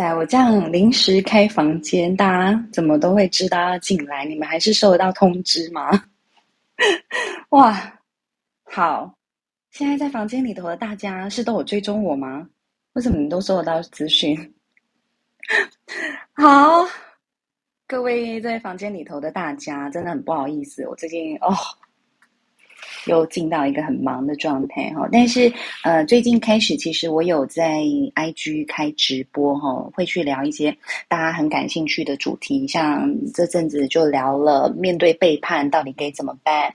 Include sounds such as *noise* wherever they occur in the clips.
塞，我这样临时开房间，大家怎么都会知道要进来？你们还是收得到通知吗？*laughs* 哇，好，现在在房间里头的大家是都有追踪我吗？为什么你都收得到资讯？*laughs* 好，各位在房间里头的大家，真的很不好意思，我最近哦。又进到一个很忙的状态哈，但是呃，最近开始其实我有在 IG 开直播哈，会去聊一些大家很感兴趣的主题，像这阵子就聊了面对背叛到底该怎么办，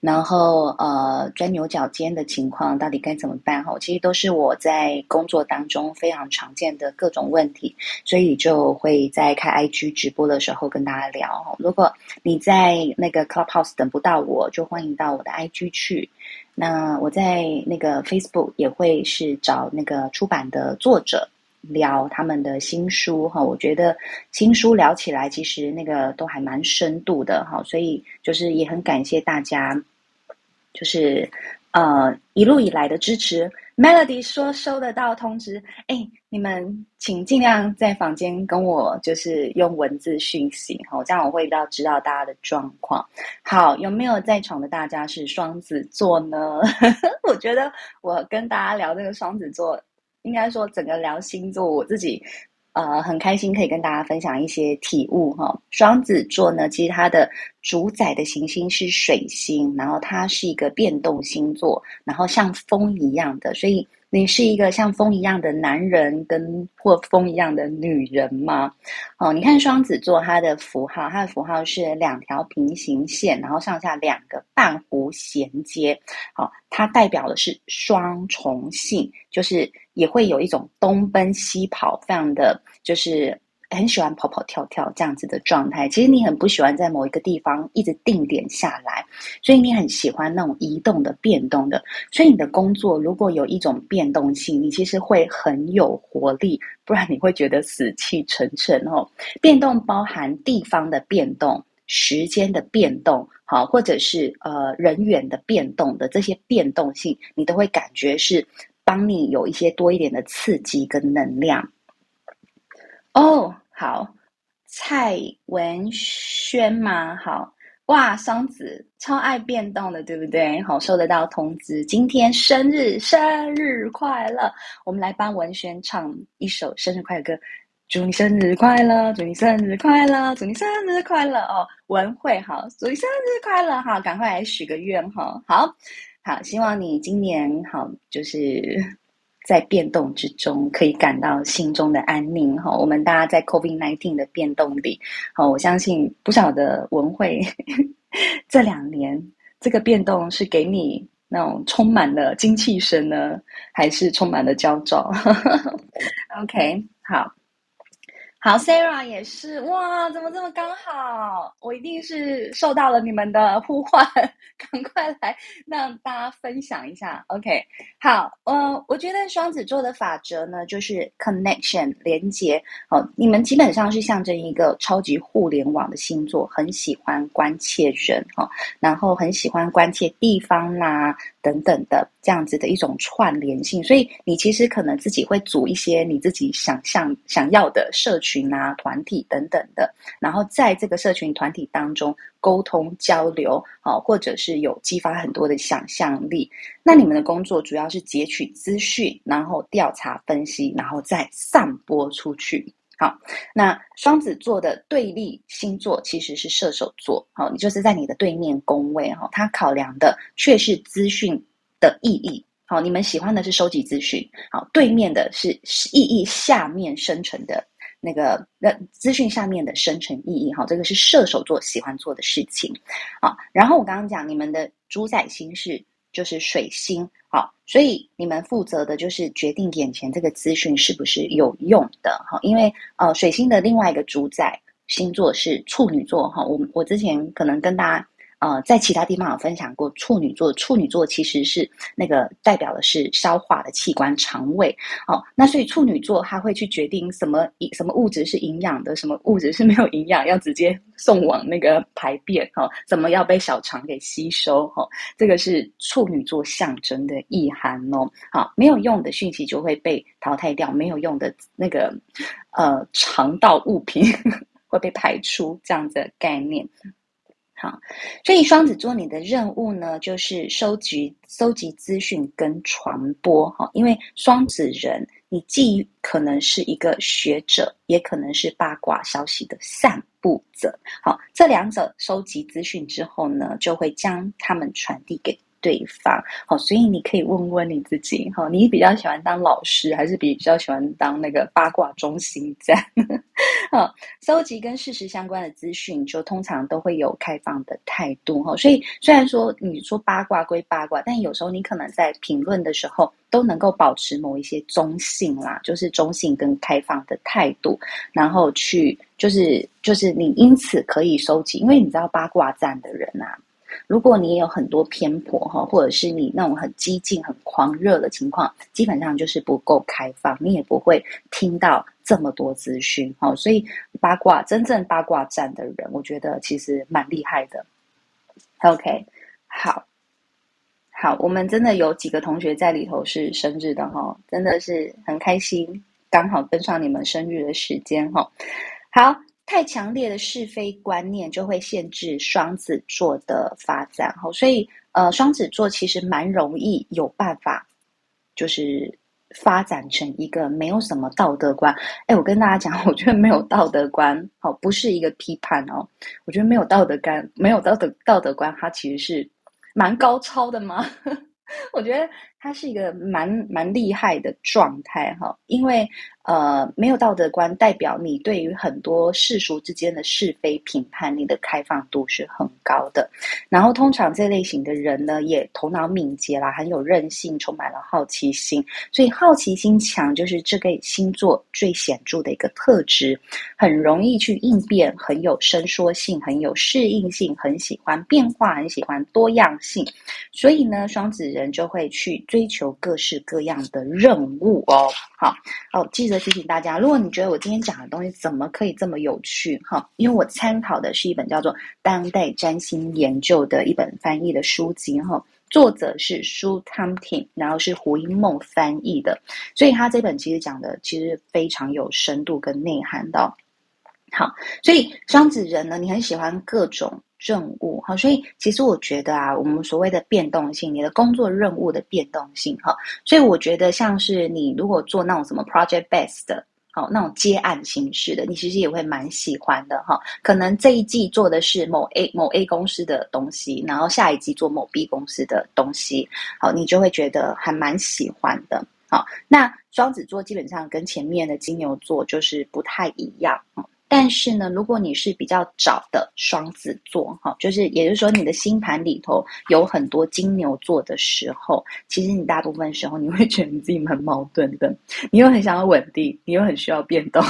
然后呃钻牛角尖的情况到底该怎么办哈，其实都是我在工作当中非常常见的各种问题，所以就会在开 IG 直播的时候跟大家聊。如果你在那个 Clubhouse 等不到我，就欢迎到我的 IG。去，那我在那个 Facebook 也会是找那个出版的作者聊他们的新书哈，我觉得新书聊起来其实那个都还蛮深度的哈，所以就是也很感谢大家，就是呃一路以来的支持。Melody 说收得到通知，哎，你们请尽量在房间跟我就是用文字讯息，好，这样我会要知道大家的状况。好，有没有在场的大家是双子座呢？*laughs* 我觉得我跟大家聊这个双子座，应该说整个聊星座，我自己。呃，很开心可以跟大家分享一些体悟哈。双子座呢，其实它的主宰的行星是水星，然后它是一个变动星座，然后像风一样的，所以。你是一个像风一样的男人，跟或风一样的女人吗？哦，你看双子座，它的符号，它的符号是两条平行线，然后上下两个半弧衔接。好，它代表的是双重性，就是也会有一种东奔西跑，非常的就是。很喜欢跑跑跳跳这样子的状态，其实你很不喜欢在某一个地方一直定点下来，所以你很喜欢那种移动的、变动的。所以你的工作如果有一种变动性，你其实会很有活力，不然你会觉得死气沉沉哦。变动包含地方的变动、时间的变动，好，或者是呃人员的变动的这些变动性，你都会感觉是帮你有一些多一点的刺激跟能量哦。好，蔡文轩吗？好哇，双子超爱变动的，对不对？好，收得到通知，今天生日，生日快乐！我们来帮文轩唱一首生日快乐歌，祝你生日快乐，祝你生日快乐，祝你生日快乐哦！文慧，好，祝你生日快乐，好，赶快来许个愿哈，好好，希望你今年好，就是。在变动之中，可以感到心中的安宁哈。我们大家在 COVID-19 的变动里，好，我相信不少的文慧 *laughs* 这两年这个变动是给你那种充满了精气神呢，还是充满了焦躁？*laughs* *laughs* OK，好。好，Sarah 也是哇，怎么这么刚好？我一定是受到了你们的呼唤，*laughs* 赶快来让大家分享一下。OK，好，呃，我觉得双子座的法则呢，就是 connection 连接。哦，你们基本上是象征一个超级互联网的星座，很喜欢关切人哈，然后很喜欢关切地方啦。等等的这样子的一种串联性，所以你其实可能自己会组一些你自己想象想要的社群啊、团体等等的，然后在这个社群团体当中沟通交流，好，或者是有激发很多的想象力。那你们的工作主要是截取资讯，然后调查分析，然后再散播出去。好，那双子座的对立星座其实是射手座。好，你就是在你的对面宫位哈，它考量的却是资讯的意义。好，你们喜欢的是收集资讯，好，对面的是意义下面生成的那个那资讯下面的生成意义。好，这个是射手座喜欢做的事情。好，然后我刚刚讲你们的主宰星是。就是水星，好，所以你们负责的就是决定眼前这个资讯是不是有用的，哈，因为呃，水星的另外一个主宰星座是处女座，哈，我我之前可能跟大家呃，在其他地方有分享过处女座，处女座其实是那个代表的是消化的器官，肠胃。哦，那所以处女座他会去决定什么什么物质是营养的，什么物质是没有营养，要直接送往那个排便，哈、哦，怎么要被小肠给吸收，哈、哦，这个是处女座象征的意涵哦。好、没有用的讯息就会被淘汰掉，没有用的那个呃肠道物品 *laughs* 会被排出，这样子的概念。好，所以双子座你的任务呢，就是收集收集资讯跟传播哈。因为双子人，你既可能是一个学者，也可能是八卦消息的散布者。好，这两者收集资讯之后呢，就会将他们传递给。对方好，所以你可以问问你自己哈，你比较喜欢当老师，还是比较喜欢当那个八卦中心站？*laughs* 好，收集跟事实相关的资讯，就通常都会有开放的态度哈。所以虽然说你说八卦归八卦，但有时候你可能在评论的时候都能够保持某一些中性啦，就是中性跟开放的态度，然后去就是就是你因此可以收集，因为你知道八卦站的人啊。如果你有很多偏颇哈，或者是你那种很激进、很狂热的情况，基本上就是不够开放，你也不会听到这么多资讯哈。所以八卦，真正八卦站的人，我觉得其实蛮厉害的。OK，好，好，我们真的有几个同学在里头是生日的哈，真的是很开心，刚好跟上你们生日的时间哈。好。太强烈的是非观念就会限制双子座的发展，所以呃，双子座其实蛮容易有办法，就是发展成一个没有什么道德观。哎，我跟大家讲，*laughs* 我觉得没有道德观，好，不是一个批判哦，我觉得没有道德观，没有道德道德观，它其实是蛮高超的嘛。*laughs* 我觉得它是一个蛮蛮厉害的状态哈，因为。呃，没有道德观，代表你对于很多世俗之间的是非评判，你的开放度是很高的。然后，通常这类型的人呢，也头脑敏捷啦，很有韧性，充满了好奇心。所以，好奇心强就是这个星座最显著的一个特质，很容易去应变，很有伸缩性，很有适应性，很喜欢变化，很喜欢多样性。所以呢，双子人就会去追求各式各样的任务哦。好，哦，记得。提醒大家，如果你觉得我今天讲的东西怎么可以这么有趣哈？因为我参考的是一本叫做《当代占星研究》的一本翻译的书籍哈，作者是苏汤廷，然后是胡因梦翻译的，所以他这本其实讲的其实非常有深度跟内涵的。好，所以双子人呢，你很喜欢各种。任务哈，所以其实我觉得啊，我们所谓的变动性，你的工作任务的变动性哈，所以我觉得像是你如果做那种什么 project based 的，好那种接案形式的，你其实也会蛮喜欢的哈。可能这一季做的是某 A 某 A 公司的东西，然后下一季做某 B 公司的东西，好，你就会觉得还蛮喜欢的。好，那双子座基本上跟前面的金牛座就是不太一样。但是呢，如果你是比较早的双子座，哈，就是也就是说你的星盘里头有很多金牛座的时候，其实你大部分时候你会觉得你自己蛮矛盾的，*laughs* 你又很想要稳定，你又很需要变动，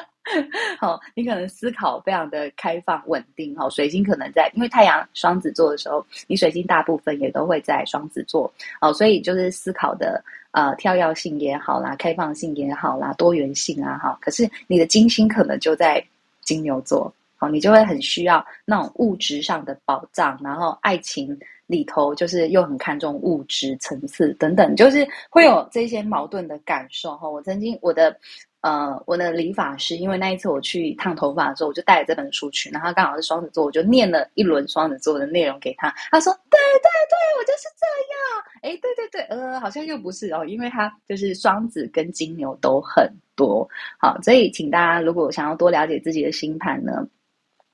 *laughs* 好，你可能思考非常的开放稳定，哈，水星可能在，因为太阳双子座的时候，你水星大部分也都会在双子座，哦，所以就是思考的。呃，跳跃性也好啦，开放性也好啦，多元性啊，哈。可是你的金星可能就在金牛座，好，你就会很需要那种物质上的保障，然后爱情里头就是又很看重物质层次等等，就是会有这些矛盾的感受哈。我曾经我的。呃，我的理发师，因为那一次我去烫头发的时候，我就带了这本书去，然后刚好是双子座，我就念了一轮双子座的内容给他。他说：“对对对，我就是这样。”哎，对对对，呃，好像又不是哦，因为他就是双子跟金牛都很多。好，所以请大家如果想要多了解自己的星盘呢，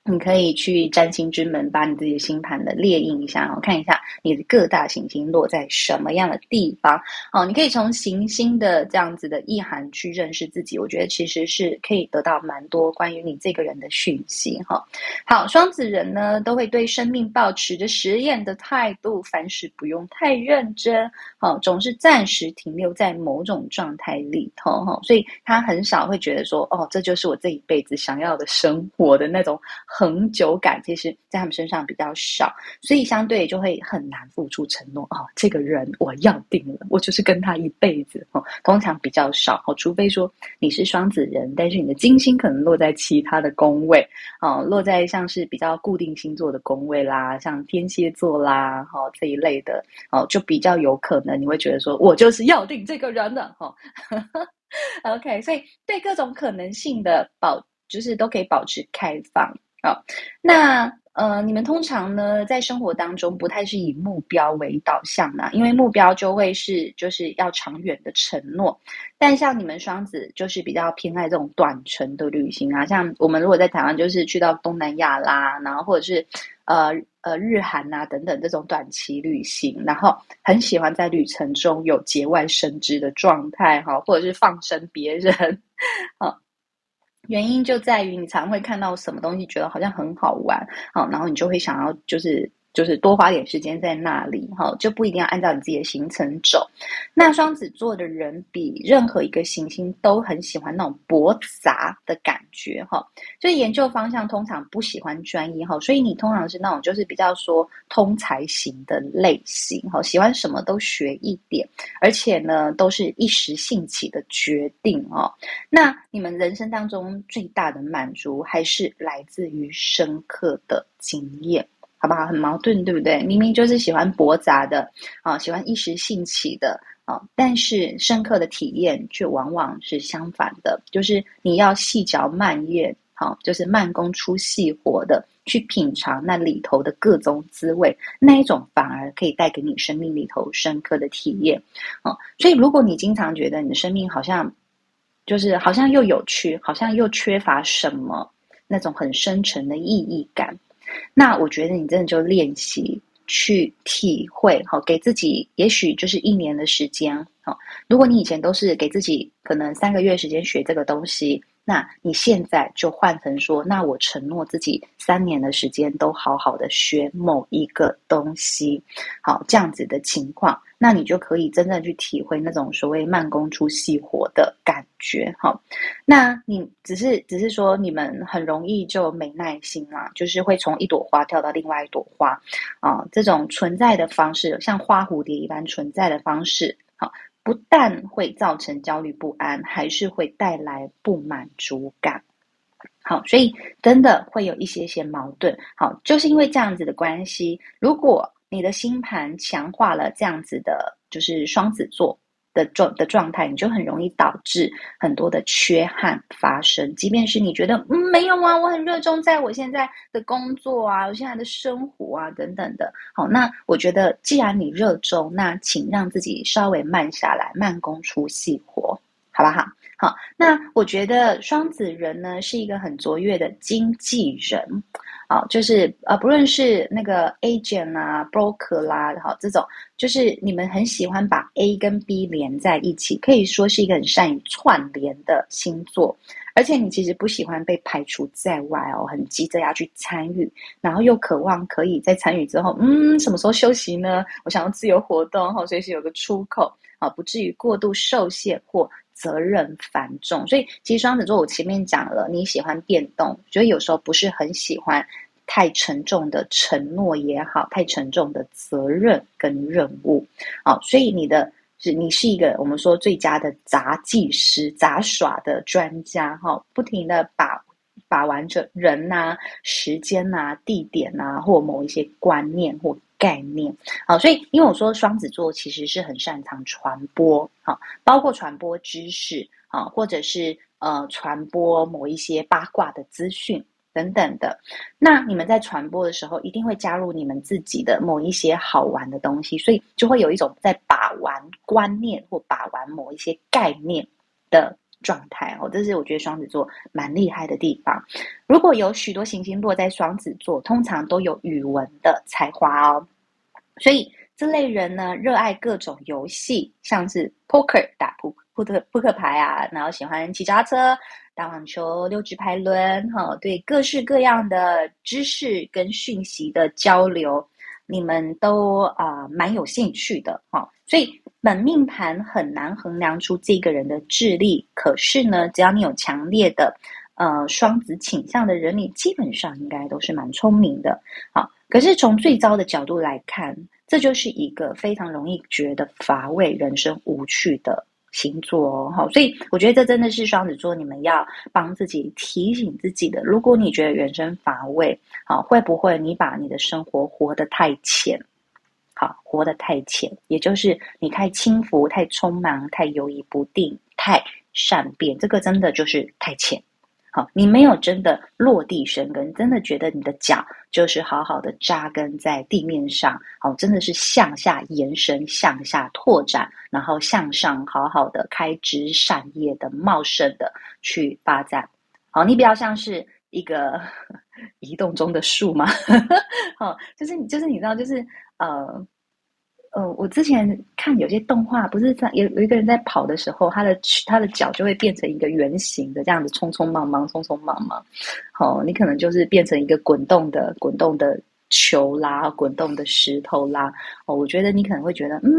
你可以去占星之门，把你自己的星盘的列印一下，然后看一下你的各大行星落在什么样的地方。哦，你可以从行星的这样子的意涵去认识自己。我觉得其实是可以得到蛮多关于你这个人的讯息。哈，好，双子人呢都会对生命抱持着实验的态度，凡事不用太认真。好，总是暂时停留在某种状态里头。哈，所以他很少会觉得说，哦，这就是我这一辈子想要的生活的那种。恒久感，其实在他们身上比较少，所以相对就会很难付出承诺哦。这个人我要定了，我就是跟他一辈子哦。通常比较少哦，除非说你是双子人，但是你的金星可能落在其他的宫位哦，落在像是比较固定星座的宫位啦，像天蝎座啦，哈、哦、这一类的哦，就比较有可能你会觉得说我就是要定这个人的哈。哦 *laughs* OK，所以对各种可能性的保，就是都可以保持开放啊。那呃，你们通常呢，在生活当中不太是以目标为导向的，因为目标就会是就是要长远的承诺。但像你们双子，就是比较偏爱这种短程的旅行啊。像我们如果在台湾，就是去到东南亚啦，然后或者是呃呃日韩啊等等这种短期旅行，然后很喜欢在旅程中有节外生枝的状态哈，或者是放生别人，*laughs* 好。原因就在于你常会看到什么东西，觉得好像很好玩，好，然后你就会想要就是。就是多花点时间在那里，哈，就不一定要按照你自己的行程走。那双子座的人比任何一个行星都很喜欢那种博杂的感觉，哈。就研究方向通常不喜欢专一，哈，所以你通常是那种就是比较说通才型的类型，哈，喜欢什么都学一点，而且呢都是一时兴起的决定，哦。那你们人生当中最大的满足还是来自于深刻的经验。好不好？很矛盾，对不对？明明就是喜欢驳杂的啊，喜欢一时兴起的啊，但是深刻的体验却往往是相反的，就是你要细嚼慢咽，好，就是慢工出细活的去品尝那里头的各种滋味，那一种反而可以带给你生命里头深刻的体验啊。所以，如果你经常觉得你的生命好像就是好像又有趣，好像又缺乏什么那种很深沉的意义感。那我觉得你真的就练习去体会，好，给自己也许就是一年的时间，好。如果你以前都是给自己可能三个月时间学这个东西。那你现在就换成说，那我承诺自己三年的时间都好好的学某一个东西，好，这样子的情况，那你就可以真正去体会那种所谓慢工出细活的感觉，好，那你只是只是说你们很容易就没耐心啊，就是会从一朵花跳到另外一朵花啊，这种存在的方式，像花蝴蝶一般存在的方式，好。不但会造成焦虑不安，还是会带来不满足感。好，所以真的会有一些些矛盾。好，就是因为这样子的关系，如果你的星盘强化了这样子的，就是双子座。的状的状态，你就很容易导致很多的缺憾发生。即便是你觉得嗯没有啊，我很热衷在我现在的工作啊，我现在的生活啊等等的。好，那我觉得既然你热衷，那请让自己稍微慢下来，慢工出细活，好不好？好，那我觉得双子人呢是一个很卓越的经纪人。好，就是呃，不论是那个 agent 啊、broker 啦，好，这种就是你们很喜欢把 A 跟 B 连在一起，可以说是一个很善于串联的星座。而且你其实不喜欢被排除在外哦，很急着要去参与，然后又渴望可以在参与之后，嗯，什么时候休息呢？我想要自由活动，哈，随时有个出口，啊，不至于过度受限或。责任繁重，所以其实双子座我前面讲了，你喜欢变动，觉得有时候不是很喜欢太沉重的承诺也好，太沉重的责任跟任务，好，所以你的是你是一个我们说最佳的杂技师、杂耍的专家，哈，不停的把把玩着人呐、啊、时间呐、地点呐、或某一些观念或。概念好，所以因为我说双子座其实是很擅长传播，好，包括传播知识啊，或者是呃传播某一些八卦的资讯等等的。那你们在传播的时候，一定会加入你们自己的某一些好玩的东西，所以就会有一种在把玩观念或把玩某一些概念的状态哦。这是我觉得双子座蛮厉害的地方。如果有许多行星落在双子座，通常都有语文的才华哦。所以这类人呢，热爱各种游戏，像是 poker 打扑克扑克扑克牌啊，然后喜欢骑脚踏车、打网球、溜直排轮，哈，对各式各样的知识跟讯息的交流，你们都啊、蛮有兴趣的，哈。所以本命盘很难衡量出这个人的智力，可是呢，只要你有强烈的。呃双子倾向的人，你基本上应该都是蛮聪明的。好，可是从最糟的角度来看，这就是一个非常容易觉得乏味、人生无趣的星座哦。好，所以我觉得这真的是双子座你们要帮自己提醒自己的。如果你觉得人生乏味，啊，会不会你把你的生活活得太浅？好，活得太浅，也就是你太轻浮、太匆忙、太犹疑不定、太善变，这个真的就是太浅。好，你没有真的落地生根，真的觉得你的脚就是好好的扎根在地面上，好，真的是向下延伸、向下拓展，然后向上好好的开枝散叶的茂盛的去发展。好，你比较像是一个 *laughs* 移动中的树吗？*laughs* 好，就是你，就是你知道，就是呃。呃，我之前看有些动画，不是在有有一个人在跑的时候，他的他的脚就会变成一个圆形的这样子，匆匆忙忙，匆匆忙忙。好，你可能就是变成一个滚动的滚动的球啦，滚动的石头啦。哦，我觉得你可能会觉得，嗯，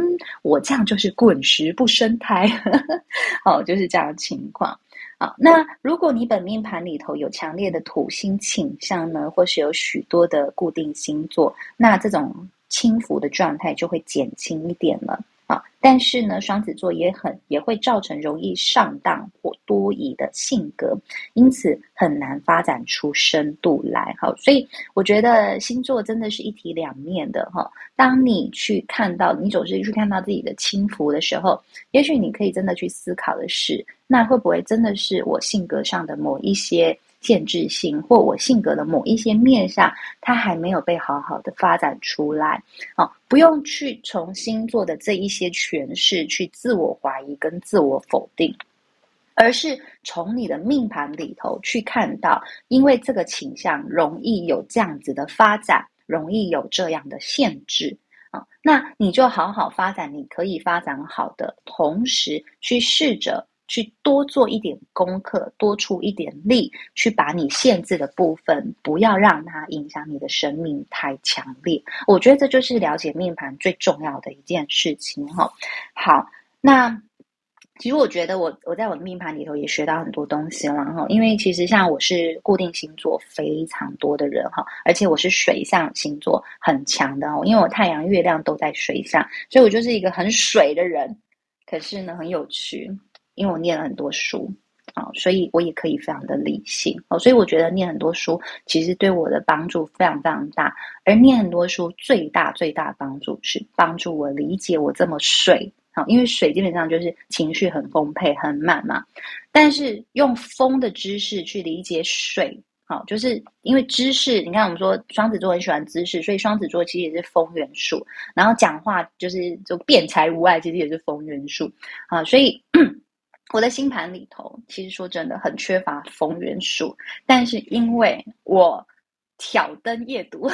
我这样就是滚石不生苔。*laughs* 哦，就是这样的情况。好，那如果你本命盘里头有强烈的土星倾向呢，或是有许多的固定星座，那这种。轻浮的状态就会减轻一点了啊，但是呢，双子座也很也会造成容易上当或多疑的性格，因此很难发展出深度来。好，所以我觉得星座真的是一体两面的哈。当你去看到，你总是去看到自己的轻浮的时候，也许你可以真的去思考的是，那会不会真的是我性格上的某一些。限制性或我性格的某一些面上，它还没有被好好的发展出来。哦，不用去从星座的这一些诠释去自我怀疑跟自我否定，而是从你的命盘里头去看到，因为这个倾向容易有这样子的发展，容易有这样的限制啊，那你就好好发展你可以发展好的，同时去试着。去多做一点功课，多出一点力，去把你限制的部分，不要让它影响你的生命太强烈。我觉得这就是了解命盘最重要的一件事情哈。好，那其实我觉得我我在我的命盘里头也学到很多东西了哈。因为其实像我是固定星座非常多的人哈，而且我是水象星座很强的哦，因为我太阳、月亮都在水象，所以我就是一个很水的人。可是呢，很有趣。因为我念了很多书啊，所以我也可以非常的理性哦，所以我觉得念很多书其实对我的帮助非常非常大。而念很多书最大最大的帮助是帮助我理解我这么水啊，因为水基本上就是情绪很丰沛很满嘛。但是用风的知识去理解水，好，就是因为知识，你看我们说双子座很喜欢知识，所以双子座其实也是风元素。然后讲话就是就辩才无碍，其实也是风元素啊，所以。我的星盘里头，其实说真的很缺乏风元素，但是因为我挑灯夜读，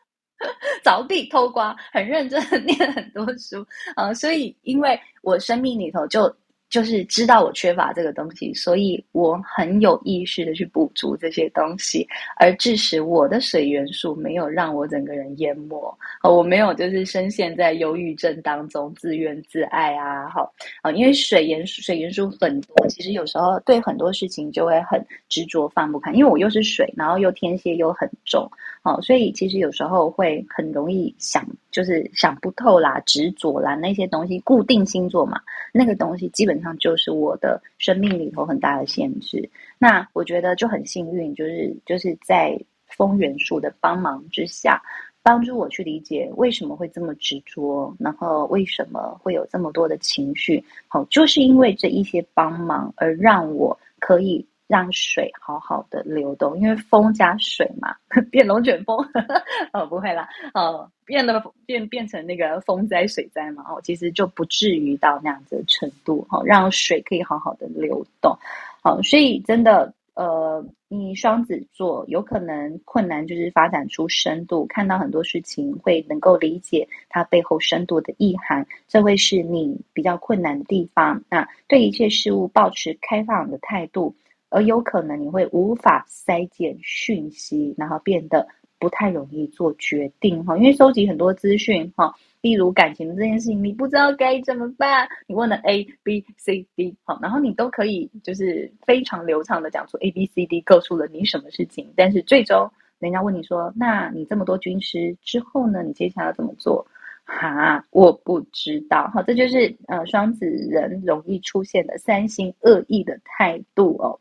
*laughs* 凿壁偷光，很认真的 *laughs* 念很多书啊、所以因为我生命里头就。就是知道我缺乏这个东西，所以我很有意识的去补足这些东西，而致使我的水元素没有让我整个人淹没，哦我没有就是深陷在忧郁症当中自怨自艾啊，好啊，因为水元素水元素很多，其实有时候对很多事情就会很执着放不开，因为我又是水，然后又天蝎又很重，哦，所以其实有时候会很容易想。就是想不透啦，执着啦，那些东西固定星座嘛，那个东西基本那就是我的生命里头很大的限制。那我觉得就很幸运，就是就是在风元素的帮忙之下，帮助我去理解为什么会这么执着，然后为什么会有这么多的情绪。好，就是因为这一些帮忙而让我可以。让水好好的流动，因为风加水嘛，*laughs* 变龙卷风 *laughs* 哦，不会啦，哦，变得变变成那个风灾水灾嘛，哦，其实就不至于到那样子的程度，哦，让水可以好好的流动，哦，所以真的，呃，你双子座有可能困难就是发展出深度，看到很多事情会能够理解它背后深度的意涵，这会是你比较困难的地方。那对一切事物保持开放的态度。而有可能你会无法筛减讯息，然后变得不太容易做决定哈，因为收集很多资讯哈，例如感情的这件事情，你不知道该怎么办，你问了 A B C D 好，然后你都可以就是非常流畅的讲出 A B C D，告诉了你什么事情，但是最终人家问你说，那你这么多军师之后呢？你接下来要怎么做？哈，我不知道。哈，这就是呃双子人容易出现的三心二意的态度哦。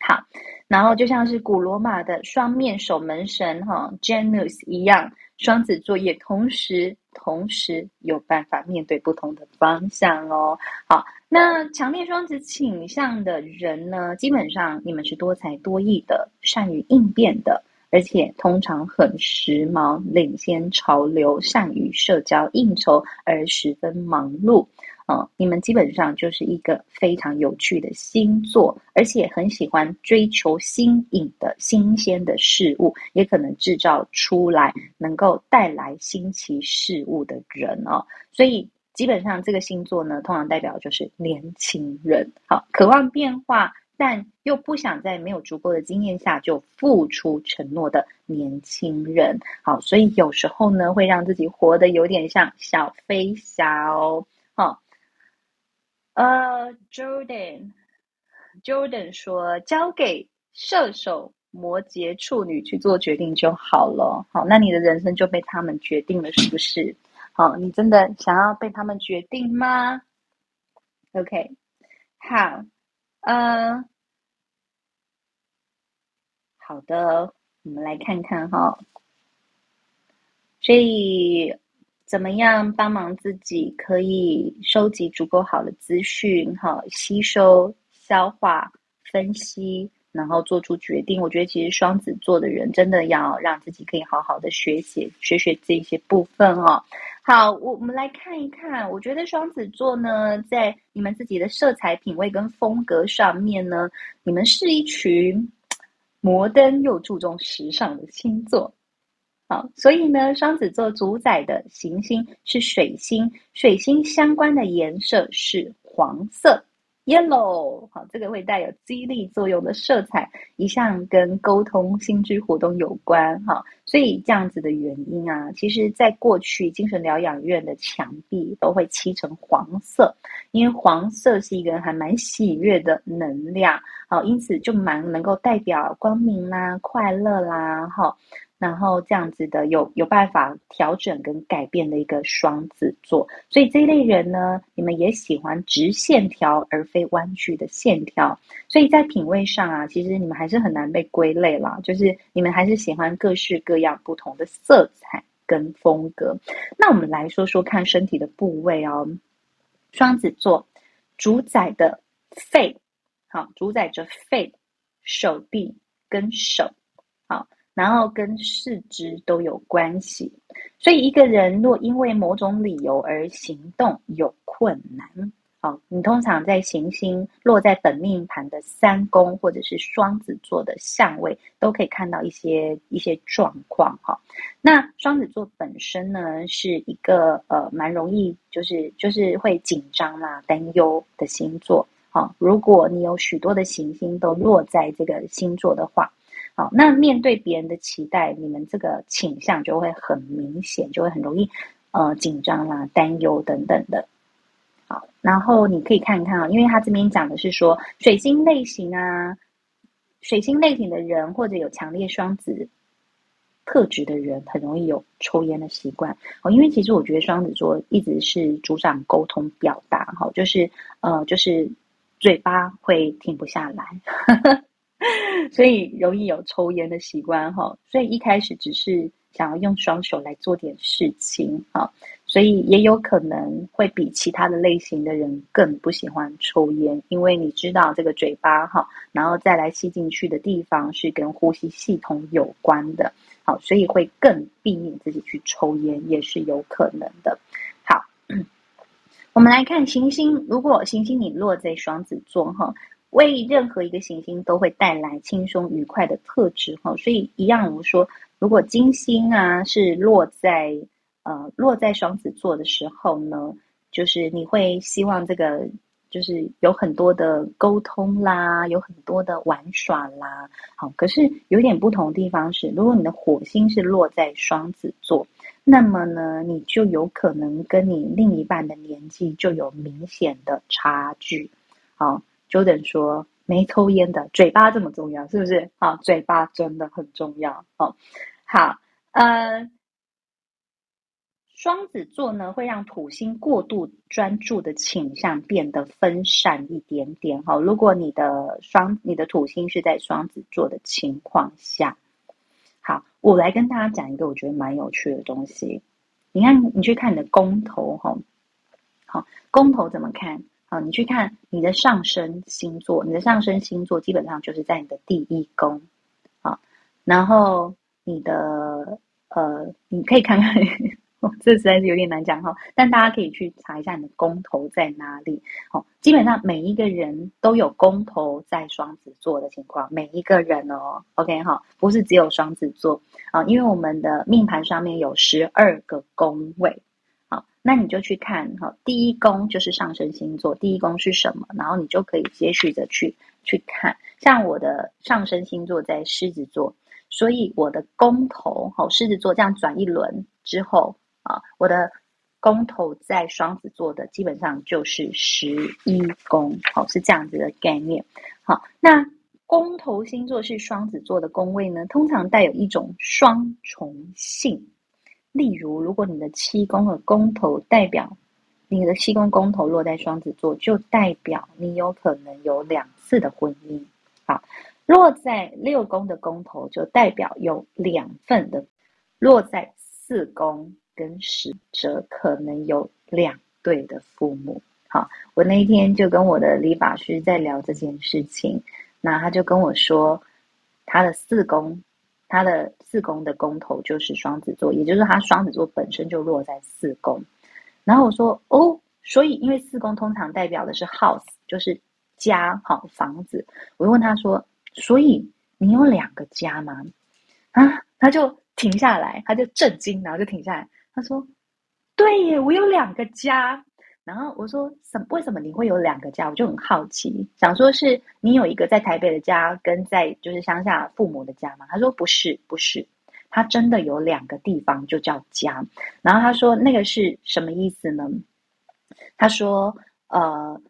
好，然后就像是古罗马的双面守门神哈 Janus 一样，双子座也同时同时有办法面对不同的方向哦。好，那强烈双子倾向的人呢，基本上你们是多才多艺的，善于应变的。而且通常很时髦，领先潮流，善于社交应酬，而十分忙碌。你们基本上就是一个非常有趣的星座，而且很喜欢追求新颖的新鲜的事物，也可能制造出来能够带来新奇事物的人哦。所以基本上这个星座呢，通常代表就是年轻人，好，渴望变化。但又不想在没有足够的经验下就付出承诺的年轻人，好，所以有时候呢，会让自己活得有点像小飞侠哦。好，呃，Jordan，Jordan 说，交给射手、摩羯、处女去做决定就好了。好，那你的人生就被他们决定了，是不是？好，你真的想要被他们决定吗？OK，好。呃，好的，我们来看看哈。所以，怎么样帮忙自己可以收集足够好的资讯哈，吸收、消化、分析。然后做出决定，我觉得其实双子座的人真的要让自己可以好好的学习学学这些部分哦。好，我我们来看一看，我觉得双子座呢，在你们自己的色彩品味跟风格上面呢，你们是一群摩登又注重时尚的星座。好，所以呢，双子座主宰的行星是水星，水星相关的颜色是黄色。Yellow，好，这个会带有激励作用的色彩，一向跟沟通、心智活动有关，哈，所以这样子的原因啊，其实在过去精神疗养院的墙壁都会漆成黄色，因为黄色是一个还蛮喜悦的能量，好，因此就蛮能够代表光明啦、快乐啦，哈。然后这样子的有有办法调整跟改变的一个双子座，所以这一类人呢，你们也喜欢直线条而非弯曲的线条，所以在品味上啊，其实你们还是很难被归类啦，就是你们还是喜欢各式各样不同的色彩跟风格。那我们来说说看身体的部位哦，双子座主宰的肺，好，主宰着肺、手臂跟手，然后跟四肢都有关系，所以一个人若因为某种理由而行动有困难，好，你通常在行星落在本命盘的三宫或者是双子座的相位，都可以看到一些一些状况哈。那双子座本身呢，是一个呃蛮容易就是就是会紧张啦、担忧的星座。好，如果你有许多的行星都落在这个星座的话。好，那面对别人的期待，你们这个倾向就会很明显，就会很容易呃紧张啦、担忧等等的。好，然后你可以看看啊，因为他这边讲的是说水星类型啊，水星类型的人或者有强烈双子特质的人，很容易有抽烟的习惯。哦，因为其实我觉得双子座一直是主掌沟通表达，哈，就是呃，就是嘴巴会停不下来。*laughs* *laughs* 所以容易有抽烟的习惯哈，所以一开始只是想要用双手来做点事情哈，所以也有可能会比其他的类型的人更不喜欢抽烟，因为你知道这个嘴巴哈，然后再来吸进去的地方是跟呼吸系统有关的，好，所以会更避免自己去抽烟也是有可能的。好，*clears throat* 我们来看行星，如果行星你落在双子座哈。为任何一个行星都会带来轻松愉快的特质哈，所以一样，我们说，如果金星啊是落在呃落在双子座的时候呢，就是你会希望这个就是有很多的沟通啦，有很多的玩耍啦，好，可是有点不同的地方是，如果你的火星是落在双子座，那么呢，你就有可能跟你另一半的年纪就有明显的差距。好，Jordan 说没抽烟的嘴巴这么重要，是不是？好，嘴巴真的很重要。好，好，呃。双子座呢，会让土星过度专注的倾向变得分散一点点。哈，如果你的双你的土星是在双子座的情况下，好，我来跟大家讲一个我觉得蛮有趣的东西。你看，你去看你的宫头，哈，好，宫头怎么看？啊，你去看你的上升星座，你的上升星座基本上就是在你的第一宫，啊，然后你的呃，你可以看看。*laughs* 哦，这实在是有点难讲哈，但大家可以去查一下你的宫头在哪里。哦，基本上每一个人都有宫头在双子座的情况，每一个人哦，OK 哈，不是只有双子座啊，因为我们的命盘上面有十二个宫位，那你就去看哈，第一宫就是上升星座，第一宫是什么？然后你就可以接续着去去看，像我的上升星座在狮子座，所以我的宫头好，狮子座这样转一轮之后。啊，我的宫头在双子座的基本上就是十一宫，好，是这样子的概念。好，那宫头星座是双子座的宫位呢，通常带有一种双重性。例如，如果你的七宫和宫头代表你的七宫宫头落在双子座，就代表你有可能有两次的婚姻。好，落在六宫的宫头就代表有两份的，落在四宫。跟十则可能有两对的父母。好，我那一天就跟我的理发师在聊这件事情，那他就跟我说，他的四宫，他的四宫的宫头就是双子座，也就是他双子座本身就落在四宫。然后我说，哦，所以因为四宫通常代表的是 house，就是家，好，房子。我就问他说，所以你有两个家吗？啊，他就停下来，他就震惊，然后就停下来。他说：“对耶，我有两个家。”然后我说：“什？为什么你会有两个家？”我就很好奇，想说是你有一个在台北的家，跟在就是乡下父母的家吗？他说：“不是，不是，他真的有两个地方就叫家。”然后他说：“那个是什么意思呢？”他说：“呃，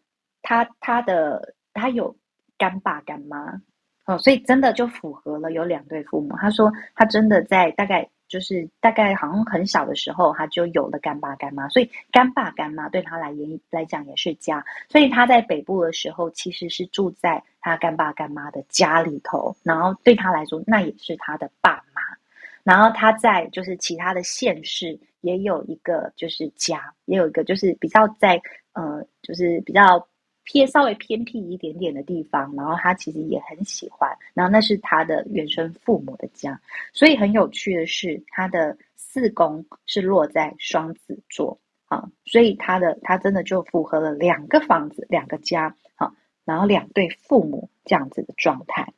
他他的他有干爸干妈哦，所以真的就符合了有两对父母。”他说：“他真的在大概。”就是大概好像很小的时候，他就有了干爸干妈，所以干爸干妈对他来言来讲也是家。所以他在北部的时候，其实是住在他干爸干妈的家里头，然后对他来说，那也是他的爸妈。然后他在就是其他的县市也有一个就是家，也有一个就是比较在呃，就是比较。偏稍微偏僻一点点的地方，然后他其实也很喜欢，然后那是他的原生父母的家，所以很有趣的是，他的四宫是落在双子座啊，所以他的他真的就符合了两个房子、两个家，好，然后两对父母这样子的状态。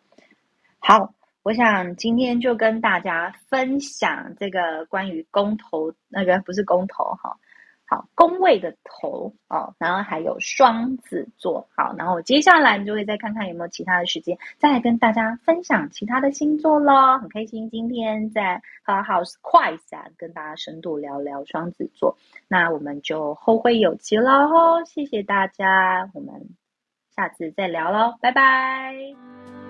好，我想今天就跟大家分享这个关于宫头，那个不是宫头哈。好，宫位的头哦，然后还有双子座。好，然后接下来你就会再看看有没有其他的时间，再来跟大家分享其他的星座咯。很开心今天在 Clubhouse 快闪跟大家深度聊聊双子座，那我们就后会有期喽。谢谢大家，我们下次再聊喽，拜拜。